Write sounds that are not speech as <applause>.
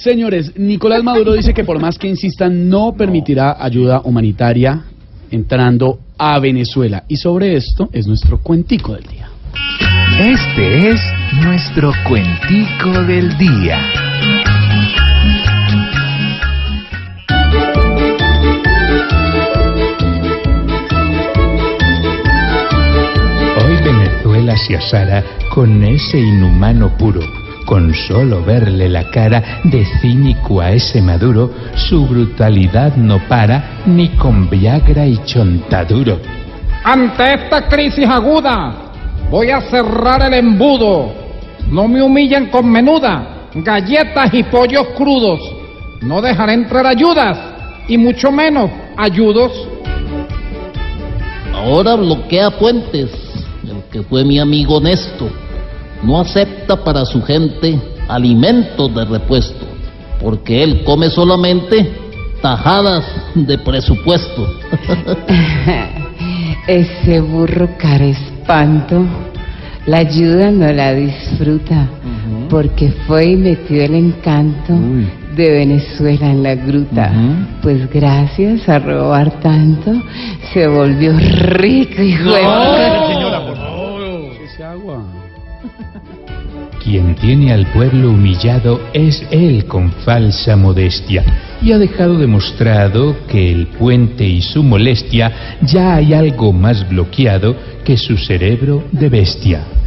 Señores, Nicolás Maduro dice que por más que insistan no permitirá ayuda humanitaria entrando a Venezuela. Y sobre esto es nuestro cuentico del día. Este es nuestro cuentico del día. Hoy Venezuela se asara con ese inhumano puro. Con solo verle la cara de cínico a ese maduro, su brutalidad no para ni con Viagra y chontaduro. Ante esta crisis aguda, voy a cerrar el embudo. No me humillen con menuda, galletas y pollos crudos. No dejaré entrar ayudas, y mucho menos ayudos. Ahora bloquea puentes, el que fue mi amigo honesto. No acepta para su gente alimentos de repuesto, porque él come solamente tajadas de presupuesto. <laughs> Ese burro cara espanto, la ayuda no la disfruta, porque fue y metió el encanto de Venezuela en la gruta. Pues gracias a robar tanto, se volvió rico y Señora, Quien tiene al pueblo humillado es él con falsa modestia y ha dejado demostrado que el puente y su molestia ya hay algo más bloqueado que su cerebro de bestia.